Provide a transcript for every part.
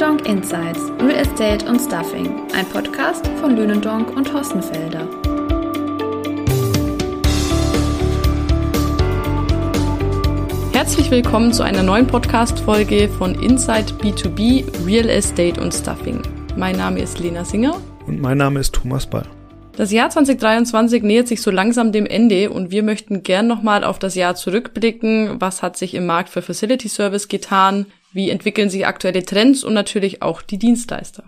Lünendonk Insights Real Estate und Stuffing, ein Podcast von Lünendonk und Hossenfelder. Herzlich willkommen zu einer neuen Podcast-Folge von Inside B2B Real Estate und Stuffing. Mein Name ist Lena Singer. Und mein Name ist Thomas Ball. Das Jahr 2023 nähert sich so langsam dem Ende und wir möchten gern nochmal auf das Jahr zurückblicken. Was hat sich im Markt für Facility Service getan? Wie entwickeln sich aktuelle Trends und natürlich auch die Dienstleister?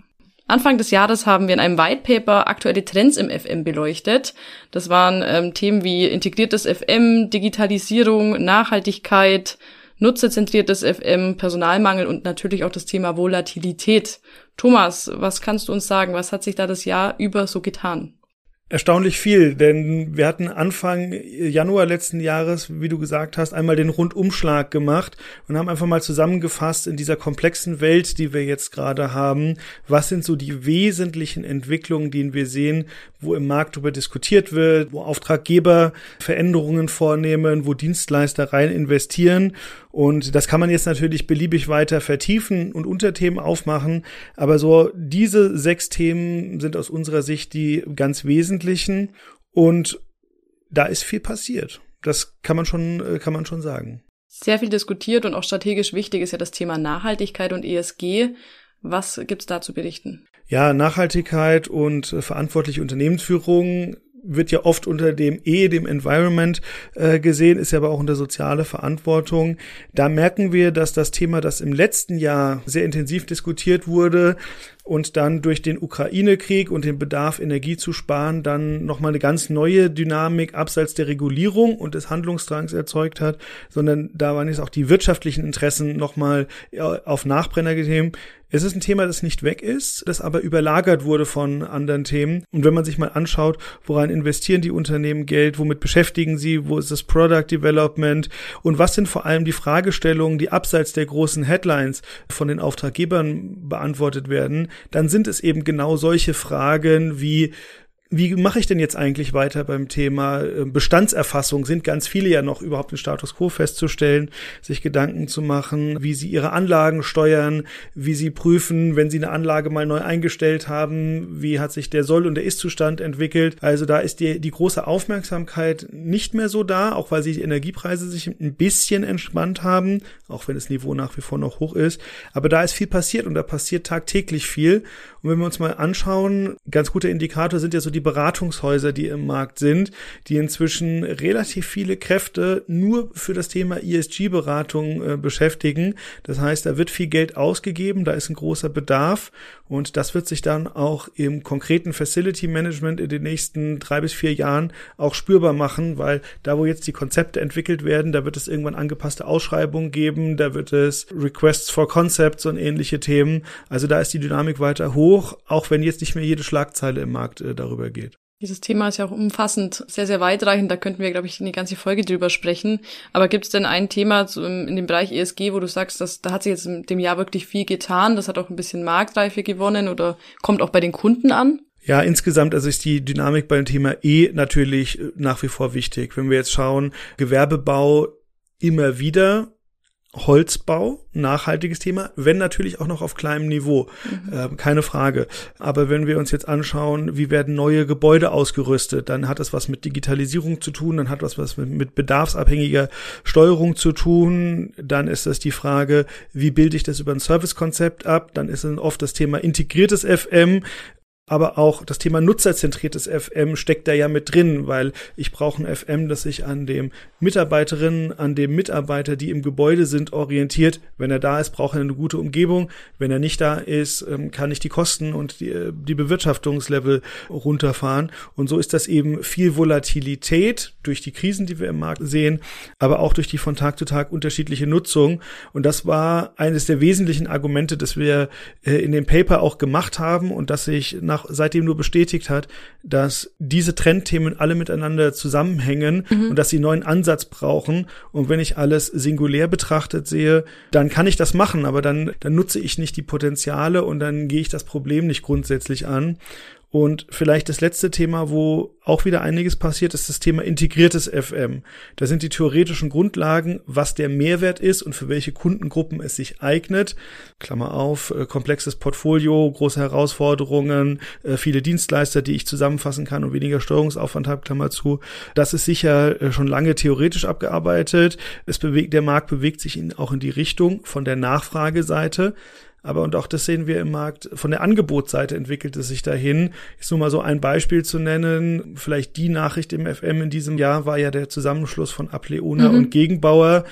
Anfang des Jahres haben wir in einem White Paper aktuelle Trends im FM beleuchtet. Das waren ähm, Themen wie integriertes FM, Digitalisierung, Nachhaltigkeit, nutzerzentriertes FM, Personalmangel und natürlich auch das Thema Volatilität. Thomas, was kannst du uns sagen? Was hat sich da das Jahr über so getan? Erstaunlich viel, denn wir hatten Anfang Januar letzten Jahres, wie du gesagt hast, einmal den Rundumschlag gemacht und haben einfach mal zusammengefasst in dieser komplexen Welt, die wir jetzt gerade haben, was sind so die wesentlichen Entwicklungen, die wir sehen, wo im Markt darüber diskutiert wird, wo Auftraggeber Veränderungen vornehmen, wo Dienstleister rein investieren und das kann man jetzt natürlich beliebig weiter vertiefen und Unterthemen aufmachen. Aber so diese sechs Themen sind aus unserer Sicht die ganz wesentlichen. Und da ist viel passiert. Das kann man schon, äh, kann man schon sagen. Sehr viel diskutiert und auch strategisch wichtig ist ja das Thema Nachhaltigkeit und ESG. Was gibt's da zu berichten? Ja, Nachhaltigkeit und äh, verantwortliche Unternehmensführung wird ja oft unter dem E, dem Environment äh, gesehen, ist ja aber auch unter soziale Verantwortung. Da merken wir, dass das Thema, das im letzten Jahr sehr intensiv diskutiert wurde, und dann durch den Ukraine-Krieg und den Bedarf, Energie zu sparen, dann nochmal eine ganz neue Dynamik abseits der Regulierung und des Handlungsdrangs erzeugt hat, sondern da waren jetzt auch die wirtschaftlichen Interessen nochmal äh, auf Nachbrenner getrieben. Es ist ein Thema, das nicht weg ist, das aber überlagert wurde von anderen Themen. Und wenn man sich mal anschaut, woran investieren die Unternehmen Geld, womit beschäftigen sie, wo ist das Product Development und was sind vor allem die Fragestellungen, die abseits der großen Headlines von den Auftraggebern beantwortet werden, dann sind es eben genau solche Fragen wie wie mache ich denn jetzt eigentlich weiter beim Thema äh, Bestandserfassung? Sind ganz viele ja noch überhaupt den Status quo festzustellen, sich Gedanken zu machen, wie sie ihre Anlagen steuern, wie sie prüfen, wenn sie eine Anlage mal neu eingestellt haben, wie hat sich der Soll- und der Ist-Zustand entwickelt. Also da ist die, die große Aufmerksamkeit nicht mehr so da, auch weil sich die Energiepreise sich ein bisschen entspannt haben, auch wenn das Niveau nach wie vor noch hoch ist. Aber da ist viel passiert und da passiert tagtäglich viel. Und wenn wir uns mal anschauen, ganz guter Indikator sind ja so die Beratungshäuser, die im Markt sind, die inzwischen relativ viele Kräfte nur für das Thema ESG-Beratung äh, beschäftigen. Das heißt, da wird viel Geld ausgegeben, da ist ein großer Bedarf und das wird sich dann auch im konkreten Facility Management in den nächsten drei bis vier Jahren auch spürbar machen, weil da, wo jetzt die Konzepte entwickelt werden, da wird es irgendwann angepasste Ausschreibungen geben, da wird es Requests for Concepts und ähnliche Themen. Also da ist die Dynamik weiter hoch, auch wenn jetzt nicht mehr jede Schlagzeile im Markt äh, darüber geht. Dieses Thema ist ja auch umfassend, sehr, sehr weitreichend. Da könnten wir, glaube ich, eine ganze Folge drüber sprechen. Aber gibt es denn ein Thema in dem Bereich ESG, wo du sagst, dass da hat sich jetzt in dem Jahr wirklich viel getan, das hat auch ein bisschen Marktreife gewonnen oder kommt auch bei den Kunden an? Ja, insgesamt also ist die Dynamik beim Thema E natürlich äh, nach wie vor wichtig. Wenn wir jetzt schauen, Gewerbebau immer wieder Holzbau, nachhaltiges Thema, wenn natürlich auch noch auf kleinem Niveau, mhm. äh, keine Frage. Aber wenn wir uns jetzt anschauen, wie werden neue Gebäude ausgerüstet, dann hat das was mit Digitalisierung zu tun, dann hat das was mit, mit bedarfsabhängiger Steuerung zu tun, dann ist das die Frage, wie bilde ich das über ein Servicekonzept ab, dann ist dann oft das Thema integriertes FM, aber auch das Thema nutzerzentriertes FM steckt da ja mit drin, weil ich brauche ein FM, das sich an dem Mitarbeiterinnen, an dem Mitarbeiter, die im Gebäude sind, orientiert. Wenn er da ist, braucht er eine gute Umgebung. Wenn er nicht da ist, ähm, kann ich die Kosten und die, äh, die Bewirtschaftungslevel runterfahren. Und so ist das eben viel Volatilität durch die Krisen, die wir im Markt sehen, aber auch durch die von Tag zu Tag unterschiedliche Nutzung. Und das war eines der wesentlichen Argumente, das wir äh, in dem Paper auch gemacht haben und dass nach, seitdem nur bestätigt hat, dass diese Trendthemen alle miteinander zusammenhängen mhm. und dass sie neuen Ansatz brauchen. Und wenn ich alles singulär betrachtet sehe, dann kann ich das machen, aber dann, dann nutze ich nicht die Potenziale und dann gehe ich das Problem nicht grundsätzlich an. Und vielleicht das letzte Thema, wo auch wieder einiges passiert, ist das Thema integriertes FM. Da sind die theoretischen Grundlagen, was der Mehrwert ist und für welche Kundengruppen es sich eignet. Klammer auf, äh, komplexes Portfolio, große Herausforderungen, äh, viele Dienstleister, die ich zusammenfassen kann und weniger Steuerungsaufwand habe, Klammer zu. Das ist sicher äh, schon lange theoretisch abgearbeitet. Es bewegt, der Markt bewegt sich in, auch in die Richtung von der Nachfrageseite. Aber und auch das sehen wir im Markt, von der Angebotsseite entwickelt es sich dahin. Ist nur mal so ein Beispiel zu nennen. Vielleicht die Nachricht im FM in diesem Jahr war ja der Zusammenschluss von Apleona mhm. und Gegenbauer,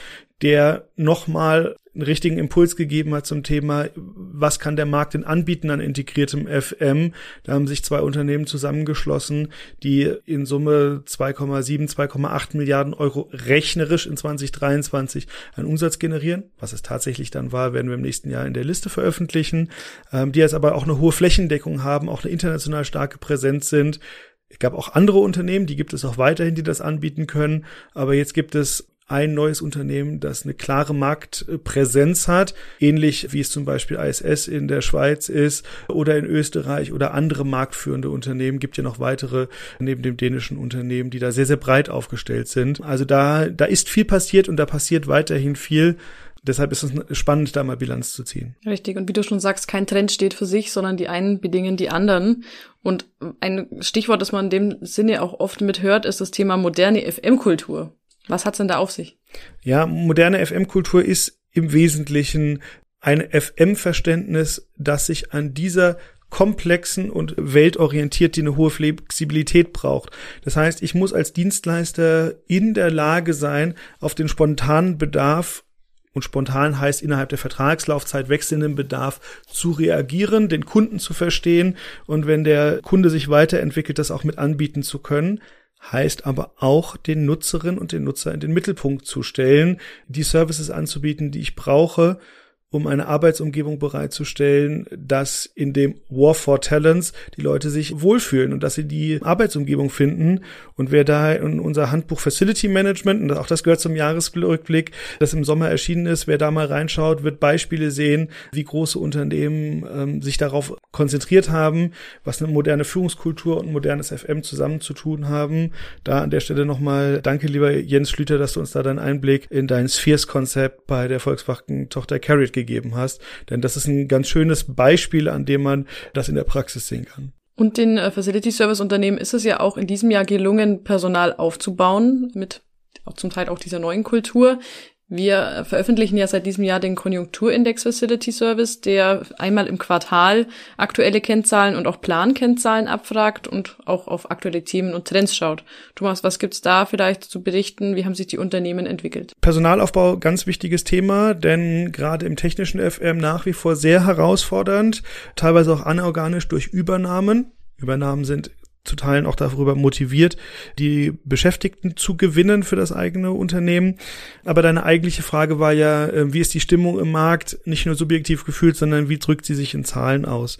der nochmal einen richtigen Impuls gegeben hat zum Thema, was kann der Markt denn anbieten an integriertem FM. Da haben sich zwei Unternehmen zusammengeschlossen, die in Summe 2,7, 2,8 Milliarden Euro rechnerisch in 2023 einen Umsatz generieren. Was es tatsächlich dann war, werden wir im nächsten Jahr in der Liste veröffentlichen, ähm, die jetzt aber auch eine hohe Flächendeckung haben, auch eine international starke Präsenz sind. Es gab auch andere Unternehmen, die gibt es auch weiterhin, die das anbieten können. Aber jetzt gibt es ein neues Unternehmen, das eine klare Marktpräsenz hat, ähnlich wie es zum Beispiel ISS in der Schweiz ist oder in Österreich oder andere marktführende Unternehmen. Gibt ja noch weitere neben dem dänischen Unternehmen, die da sehr, sehr breit aufgestellt sind. Also da, da ist viel passiert und da passiert weiterhin viel. Deshalb ist es spannend, da mal Bilanz zu ziehen. Richtig. Und wie du schon sagst, kein Trend steht für sich, sondern die einen bedingen die anderen. Und ein Stichwort, das man in dem Sinne auch oft mithört, ist das Thema moderne FM-Kultur. Was hat's denn da auf sich? Ja, moderne FM-Kultur ist im Wesentlichen ein FM-Verständnis, das sich an dieser komplexen und weltorientiert, die eine hohe Flexibilität braucht. Das heißt, ich muss als Dienstleister in der Lage sein, auf den spontanen Bedarf und spontan heißt innerhalb der Vertragslaufzeit wechselnden Bedarf zu reagieren, den Kunden zu verstehen und wenn der Kunde sich weiterentwickelt, das auch mit anbieten zu können heißt aber auch, den Nutzerinnen und den Nutzer in den Mittelpunkt zu stellen, die Services anzubieten, die ich brauche, um eine Arbeitsumgebung bereitzustellen, dass in dem War for Talents die Leute sich wohlfühlen und dass sie die Arbeitsumgebung finden. Und wer da in unser Handbuch Facility Management, und auch das gehört zum Jahresrückblick, das im Sommer erschienen ist, wer da mal reinschaut, wird Beispiele sehen, wie große Unternehmen ähm, sich darauf konzentriert haben, was eine moderne Führungskultur und modernes FM zusammen zu tun haben. Da an der Stelle nochmal danke, lieber Jens Schlüter, dass du uns da deinen Einblick in dein Spheres-Konzept bei der Volkswagen Tochter Carriot gegeben hast. Denn das ist ein ganz schönes Beispiel, an dem man das in der Praxis sehen kann. Und den äh, Facility Service Unternehmen ist es ja auch in diesem Jahr gelungen, Personal aufzubauen mit auch zum Teil auch dieser neuen Kultur. Wir veröffentlichen ja seit diesem Jahr den Konjunkturindex Facility Service, der einmal im Quartal aktuelle Kennzahlen und auch Plankennzahlen abfragt und auch auf aktuelle Themen und Trends schaut. Thomas, was gibt's da vielleicht zu berichten? Wie haben sich die Unternehmen entwickelt? Personalaufbau, ganz wichtiges Thema, denn gerade im technischen FM nach wie vor sehr herausfordernd, teilweise auch anorganisch durch Übernahmen. Übernahmen sind zu Teilen auch darüber motiviert, die Beschäftigten zu gewinnen für das eigene Unternehmen. Aber deine eigentliche Frage war ja, äh, wie ist die Stimmung im Markt, nicht nur subjektiv gefühlt, sondern wie drückt sie sich in Zahlen aus?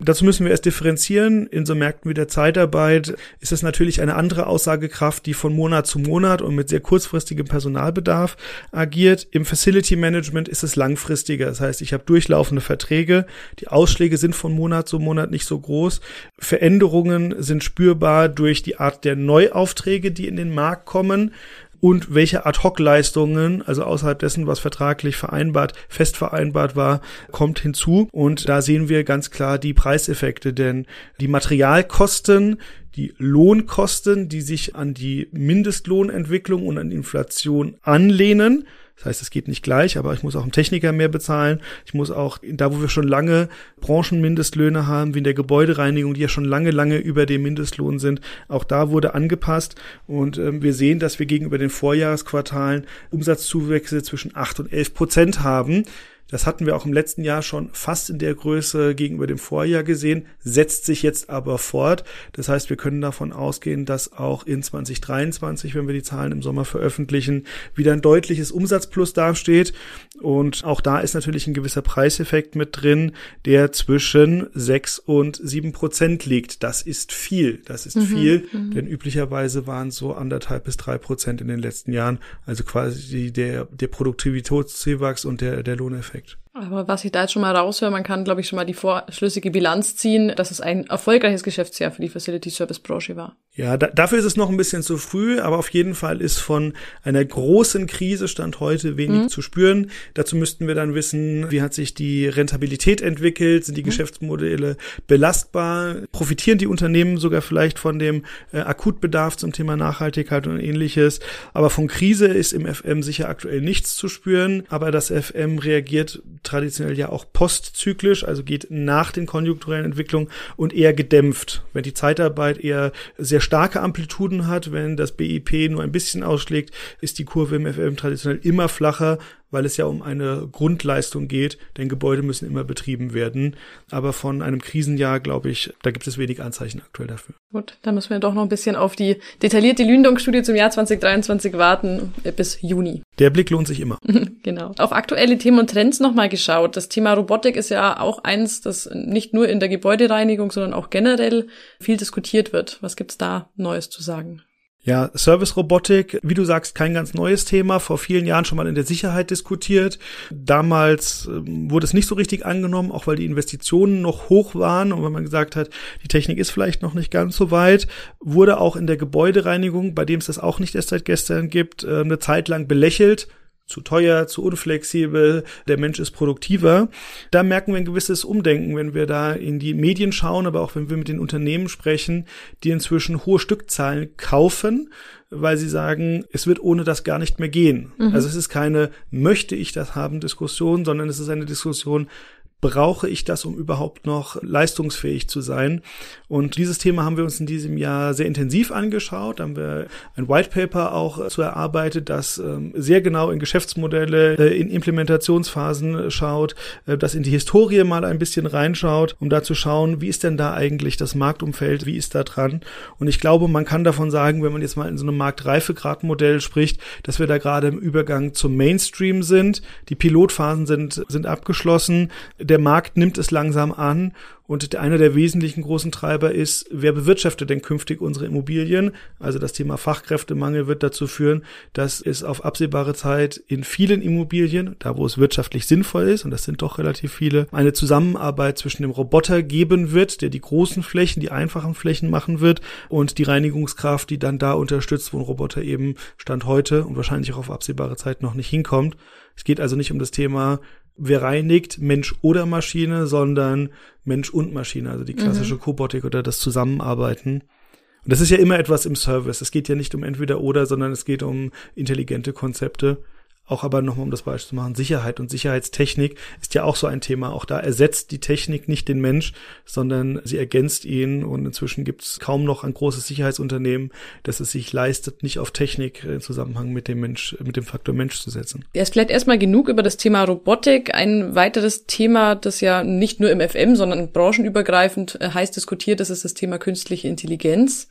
Dazu müssen wir erst differenzieren. In so Märkten wie der Zeitarbeit ist es natürlich eine andere Aussagekraft, die von Monat zu Monat und mit sehr kurzfristigem Personalbedarf agiert. Im Facility Management ist es langfristiger. Das heißt, ich habe durchlaufende Verträge. Die Ausschläge sind von Monat zu Monat nicht so groß. Veränderungen sind spürbar durch die Art der Neuaufträge, die in den Markt kommen und welche Ad-Hoc-Leistungen, also außerhalb dessen, was vertraglich vereinbart, fest vereinbart war, kommt hinzu. Und da sehen wir ganz klar die Preiseffekte, denn die Materialkosten, die Lohnkosten, die sich an die Mindestlohnentwicklung und an Inflation anlehnen, das heißt, es geht nicht gleich, aber ich muss auch einen Techniker mehr bezahlen. Ich muss auch, da wo wir schon lange Branchenmindestlöhne haben, wie in der Gebäudereinigung, die ja schon lange, lange über dem Mindestlohn sind, auch da wurde angepasst. Und ähm, wir sehen, dass wir gegenüber den Vorjahresquartalen Umsatzzuwächse zwischen acht und elf Prozent haben. Das hatten wir auch im letzten Jahr schon fast in der Größe gegenüber dem Vorjahr gesehen, setzt sich jetzt aber fort. Das heißt, wir können davon ausgehen, dass auch in 2023, wenn wir die Zahlen im Sommer veröffentlichen, wieder ein deutliches Umsatzplus dasteht. Und auch da ist natürlich ein gewisser Preiseffekt mit drin, der zwischen sechs und sieben Prozent liegt. Das ist viel. Das ist mhm, viel, mhm. denn üblicherweise waren es so anderthalb bis drei Prozent in den letzten Jahren. Also quasi der, der Produktivitätszuwachs und der, der Lohneffekt. perfect. Aber was ich da jetzt schon mal raushöre, man kann, glaube ich, schon mal die vorschlüssige Bilanz ziehen, dass es ein erfolgreiches Geschäftsjahr für die Facility Service Branche war. Ja, da, dafür ist es noch ein bisschen zu früh, aber auf jeden Fall ist von einer großen Krise Stand heute wenig mhm. zu spüren. Dazu müssten wir dann wissen, wie hat sich die Rentabilität entwickelt, sind die mhm. Geschäftsmodelle belastbar, profitieren die Unternehmen sogar vielleicht von dem äh, Akutbedarf zum Thema Nachhaltigkeit und ähnliches. Aber von Krise ist im FM sicher aktuell nichts zu spüren, aber das FM reagiert traditionell ja auch postzyklisch, also geht nach den konjunkturellen Entwicklungen und eher gedämpft. Wenn die Zeitarbeit eher sehr starke Amplituden hat, wenn das BIP nur ein bisschen ausschlägt, ist die Kurve im FM traditionell immer flacher, weil es ja um eine Grundleistung geht, denn Gebäude müssen immer betrieben werden. Aber von einem Krisenjahr, glaube ich, da gibt es wenig Anzeichen aktuell dafür. Gut, dann müssen wir doch noch ein bisschen auf die detaillierte Lündung-Studie zum Jahr 2023 warten, äh, bis Juni. Der Blick lohnt sich immer. genau. Auf aktuelle Themen und Trends nochmal geschaut. Das Thema Robotik ist ja auch eins, das nicht nur in der Gebäudereinigung, sondern auch generell viel diskutiert wird. Was gibt's da Neues zu sagen? Ja, Service-Robotik, wie du sagst, kein ganz neues Thema, vor vielen Jahren schon mal in der Sicherheit diskutiert. Damals äh, wurde es nicht so richtig angenommen, auch weil die Investitionen noch hoch waren. Und wenn man gesagt hat, die Technik ist vielleicht noch nicht ganz so weit, wurde auch in der Gebäudereinigung, bei dem es das auch nicht erst seit gestern gibt, äh, eine Zeit lang belächelt zu teuer, zu unflexibel, der Mensch ist produktiver. Da merken wir ein gewisses Umdenken, wenn wir da in die Medien schauen, aber auch wenn wir mit den Unternehmen sprechen, die inzwischen hohe Stückzahlen kaufen, weil sie sagen, es wird ohne das gar nicht mehr gehen. Mhm. Also es ist keine möchte ich das haben Diskussion, sondern es ist eine Diskussion, brauche ich das, um überhaupt noch leistungsfähig zu sein? Und dieses Thema haben wir uns in diesem Jahr sehr intensiv angeschaut. Haben wir ein White Paper auch zu erarbeitet, das ähm, sehr genau in Geschäftsmodelle, äh, in Implementationsphasen schaut, äh, das in die Historie mal ein bisschen reinschaut, um da zu schauen, wie ist denn da eigentlich das Marktumfeld, wie ist da dran? Und ich glaube, man kann davon sagen, wenn man jetzt mal in so einem Marktreifegradmodell spricht, dass wir da gerade im Übergang zum Mainstream sind. Die Pilotphasen sind, sind abgeschlossen der Markt nimmt es langsam an und einer der wesentlichen großen Treiber ist, wer bewirtschaftet denn künftig unsere Immobilien? Also das Thema Fachkräftemangel wird dazu führen, dass es auf absehbare Zeit in vielen Immobilien, da wo es wirtschaftlich sinnvoll ist, und das sind doch relativ viele, eine Zusammenarbeit zwischen dem Roboter geben wird, der die großen Flächen, die einfachen Flächen machen wird und die Reinigungskraft, die dann da unterstützt, wo ein Roboter eben Stand heute und wahrscheinlich auch auf absehbare Zeit noch nicht hinkommt. Es geht also nicht um das Thema wer reinigt, Mensch oder Maschine, sondern Mensch und Maschine, also die klassische mhm. Kobotik oder das Zusammenarbeiten. Und das ist ja immer etwas im Service. Es geht ja nicht um entweder oder, sondern es geht um intelligente Konzepte. Auch aber nochmal, um das Beispiel zu machen, Sicherheit und Sicherheitstechnik ist ja auch so ein Thema. Auch da ersetzt die Technik nicht den Mensch, sondern sie ergänzt ihn. Und inzwischen gibt es kaum noch ein großes Sicherheitsunternehmen, das es sich leistet, nicht auf Technik im Zusammenhang mit dem Mensch, mit dem Faktor Mensch zu setzen. Ist vielleicht erstmal genug über das Thema Robotik. Ein weiteres Thema, das ja nicht nur im FM, sondern branchenübergreifend äh, heiß diskutiert ist, ist das Thema künstliche Intelligenz.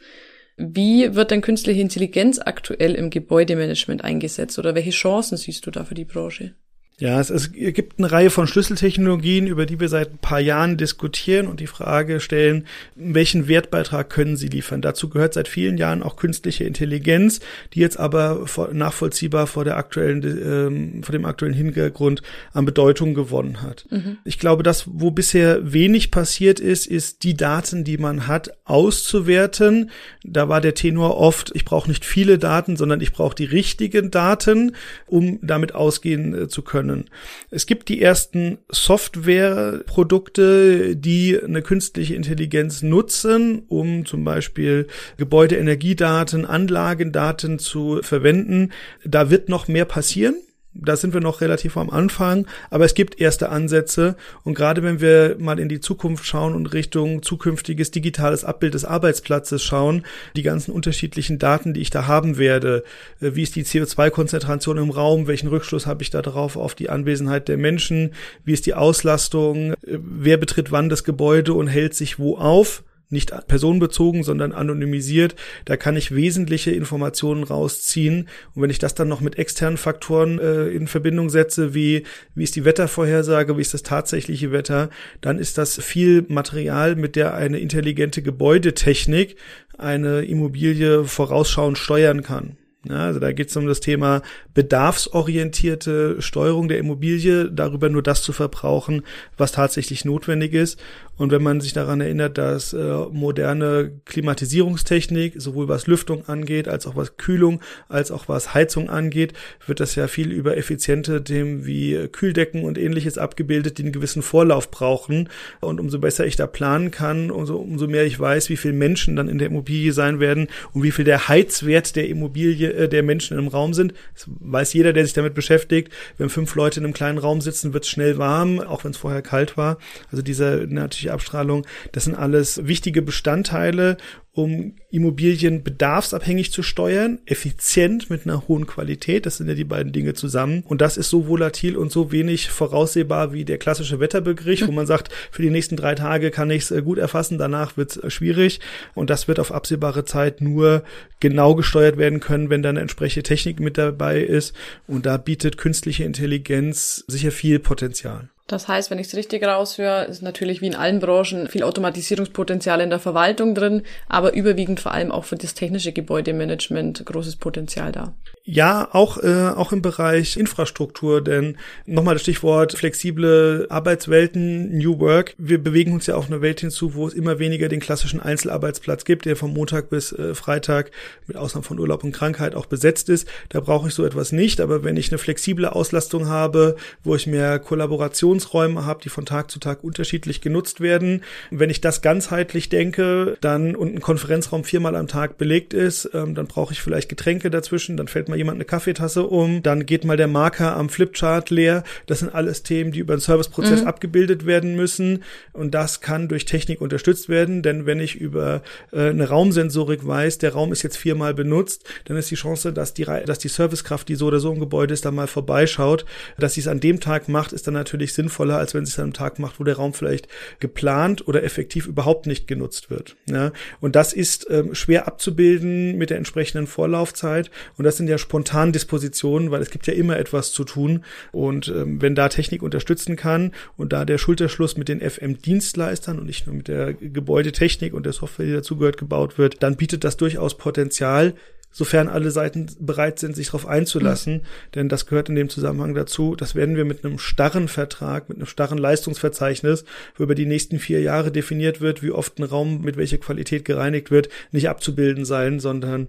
Wie wird denn künstliche Intelligenz aktuell im Gebäudemanagement eingesetzt oder welche Chancen siehst du da für die Branche? Ja, es, es gibt eine Reihe von Schlüsseltechnologien, über die wir seit ein paar Jahren diskutieren und die Frage stellen, welchen Wertbeitrag können sie liefern? Dazu gehört seit vielen Jahren auch künstliche Intelligenz, die jetzt aber nachvollziehbar vor der aktuellen, ähm, vor dem aktuellen Hintergrund an Bedeutung gewonnen hat. Mhm. Ich glaube, das, wo bisher wenig passiert ist, ist die Daten, die man hat, auszuwerten. Da war der Tenor oft, ich brauche nicht viele Daten, sondern ich brauche die richtigen Daten, um damit ausgehen äh, zu können können. Es gibt die ersten Softwareprodukte, die eine künstliche Intelligenz nutzen, um zum Beispiel Gebäudeenergiedaten, Anlagendaten zu verwenden. Da wird noch mehr passieren da sind wir noch relativ am Anfang, aber es gibt erste Ansätze. Und gerade wenn wir mal in die Zukunft schauen und Richtung zukünftiges digitales Abbild des Arbeitsplatzes schauen, die ganzen unterschiedlichen Daten, die ich da haben werde, äh, wie ist die CO2-Konzentration im Raum, welchen Rückschluss habe ich da drauf auf die Anwesenheit der Menschen, wie ist die Auslastung, äh, wer betritt wann das Gebäude und hält sich wo auf, nicht personenbezogen, sondern anonymisiert. Da kann ich wesentliche Informationen rausziehen. Und wenn ich das dann noch mit externen Faktoren äh, in Verbindung setze, wie, wie ist die Wettervorhersage, wie ist das tatsächliche Wetter, dann ist das viel Material, mit der eine intelligente Gebäudetechnik eine Immobilie vorausschauend steuern kann. Ja, also da geht es um das Thema bedarfsorientierte Steuerung der Immobilie, darüber nur das zu verbrauchen, was tatsächlich notwendig ist. Und wenn man sich daran erinnert, dass äh, moderne Klimatisierungstechnik, sowohl was Lüftung angeht, als auch was Kühlung, als auch was Heizung angeht, wird das ja viel über effiziente Themen wie Kühldecken und ähnliches abgebildet, die einen gewissen Vorlauf brauchen. Und umso besser ich da planen kann, umso, umso mehr ich weiß, wie viele Menschen dann in der Immobilie sein werden und wie viel der Heizwert der Immobilie, äh, der Menschen im Raum sind. Das weiß jeder, der sich damit beschäftigt. Wenn fünf Leute in einem kleinen Raum sitzen, wird es schnell warm, auch wenn es vorher kalt war. Also diese natürliche Abstrahlung, das sind alles wichtige Bestandteile, um Immobilien bedarfsabhängig zu steuern, effizient mit einer hohen Qualität. Das sind ja die beiden Dinge zusammen. Und das ist so volatil und so wenig voraussehbar wie der klassische Wetterbegriff, wo man sagt, für die nächsten drei Tage kann ich es äh, gut erfassen, danach wird es äh, schwierig. Und das wird auf absehbare Zeit nur genau gesteuert werden können, wenn dann entsprechende Technik mit dabei ist. Und da bietet künstliche Intelligenz sicher viel Potenzial. Das heißt, wenn ich es richtig raushöre, ist natürlich wie in allen Branchen viel Automatisierungspotenzial in der Verwaltung drin, aber überwiegend vor allem auch für das technische Gebäudemanagement großes Potenzial da. Ja, auch, äh, auch im Bereich Infrastruktur, denn nochmal das Stichwort flexible Arbeitswelten, New Work. Wir bewegen uns ja auf eine Welt hinzu, wo es immer weniger den klassischen Einzelarbeitsplatz gibt, der von Montag bis äh, Freitag mit Ausnahme von Urlaub und Krankheit auch besetzt ist. Da brauche ich so etwas nicht, aber wenn ich eine flexible Auslastung habe, wo ich mehr Kollaborationsräume habe, die von Tag zu Tag unterschiedlich genutzt werden, wenn ich das ganzheitlich denke, dann und ein Konferenzraum viermal am Tag belegt ist, ähm, dann brauche ich vielleicht Getränke dazwischen, dann fällt mal jemand eine Kaffeetasse um, dann geht mal der Marker am Flipchart leer. Das sind alles Themen, die über den Serviceprozess mhm. abgebildet werden müssen. Und das kann durch Technik unterstützt werden, denn wenn ich über äh, eine Raumsensorik weiß, der Raum ist jetzt viermal benutzt, dann ist die Chance, dass die, dass die Servicekraft, die so oder so im Gebäude ist, da mal vorbeischaut. Dass sie es an dem Tag macht, ist dann natürlich sinnvoller, als wenn sie es an einem Tag macht, wo der Raum vielleicht geplant oder effektiv überhaupt nicht genutzt wird. Ja? Und das ist ähm, schwer abzubilden mit der entsprechenden Vorlaufzeit. Und das sind ja spontan Dispositionen, weil es gibt ja immer etwas zu tun. Und ähm, wenn da Technik unterstützen kann und da der Schulterschluss mit den FM-Dienstleistern und nicht nur mit der Gebäudetechnik und der Software, die dazugehört, gebaut wird, dann bietet das durchaus Potenzial, sofern alle Seiten bereit sind, sich darauf einzulassen. Mhm. Denn das gehört in dem Zusammenhang dazu. Das werden wir mit einem starren Vertrag, mit einem starren Leistungsverzeichnis, wo über die nächsten vier Jahre definiert wird, wie oft ein Raum mit welcher Qualität gereinigt wird, nicht abzubilden sein, sondern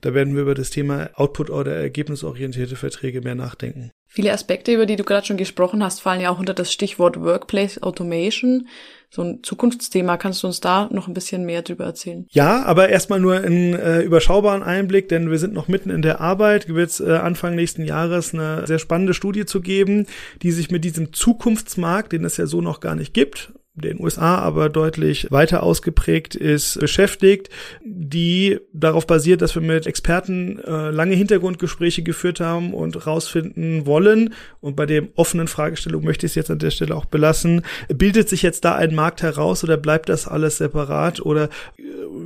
da werden wir über das Thema Output- oder ergebnisorientierte Verträge mehr nachdenken. Viele Aspekte, über die du gerade schon gesprochen hast, fallen ja auch unter das Stichwort Workplace Automation so ein Zukunftsthema. Kannst du uns da noch ein bisschen mehr drüber erzählen? Ja, aber erstmal nur einen äh, überschaubaren Einblick, denn wir sind noch mitten in der Arbeit. Wird es äh, Anfang nächsten Jahres eine sehr spannende Studie zu geben, die sich mit diesem Zukunftsmarkt, den es ja so noch gar nicht gibt, den USA aber deutlich weiter ausgeprägt ist, beschäftigt, die darauf basiert, dass wir mit Experten äh, lange Hintergrundgespräche geführt haben und rausfinden wollen. Und bei der offenen Fragestellung möchte ich es jetzt an der Stelle auch belassen. Bildet sich jetzt da ein Markt heraus oder bleibt das alles separat? Oder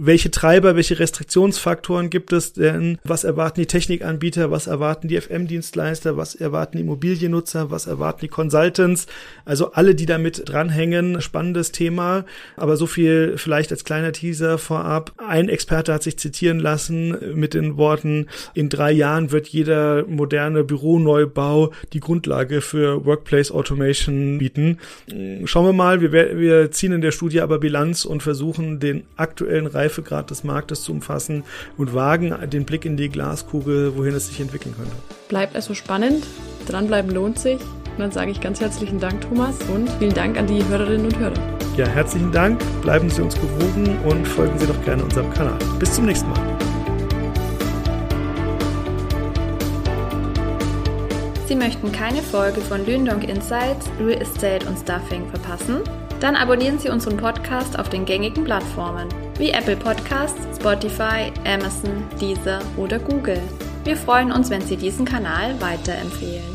welche Treiber, welche Restriktionsfaktoren gibt es denn? Was erwarten die Technikanbieter? Was erwarten die FM-Dienstleister? Was erwarten die Immobiliennutzer? Was erwarten die Consultants? Also alle, die damit dranhängen, spannendes Thema, aber so viel vielleicht als kleiner Teaser vorab. Ein Experte hat sich zitieren lassen mit den Worten, in drei Jahren wird jeder moderne Büroneubau die Grundlage für Workplace Automation bieten. Schauen wir mal, wir, wir ziehen in der Studie aber Bilanz und versuchen den aktuellen Reifegrad des Marktes zu umfassen und wagen den Blick in die Glaskugel, wohin es sich entwickeln könnte. Bleibt also spannend, dranbleiben lohnt sich. Und dann sage ich ganz herzlichen Dank, Thomas, und vielen Dank an die Hörerinnen und Hörer. Ja, herzlichen Dank. Bleiben Sie uns gewogen und folgen Sie doch gerne unserem Kanal. Bis zum nächsten Mal. Sie möchten keine Folge von Lündong Insights, Real Estate und Stuffing verpassen? Dann abonnieren Sie unseren Podcast auf den gängigen Plattformen wie Apple Podcasts, Spotify, Amazon, Deezer oder Google. Wir freuen uns, wenn Sie diesen Kanal weiterempfehlen.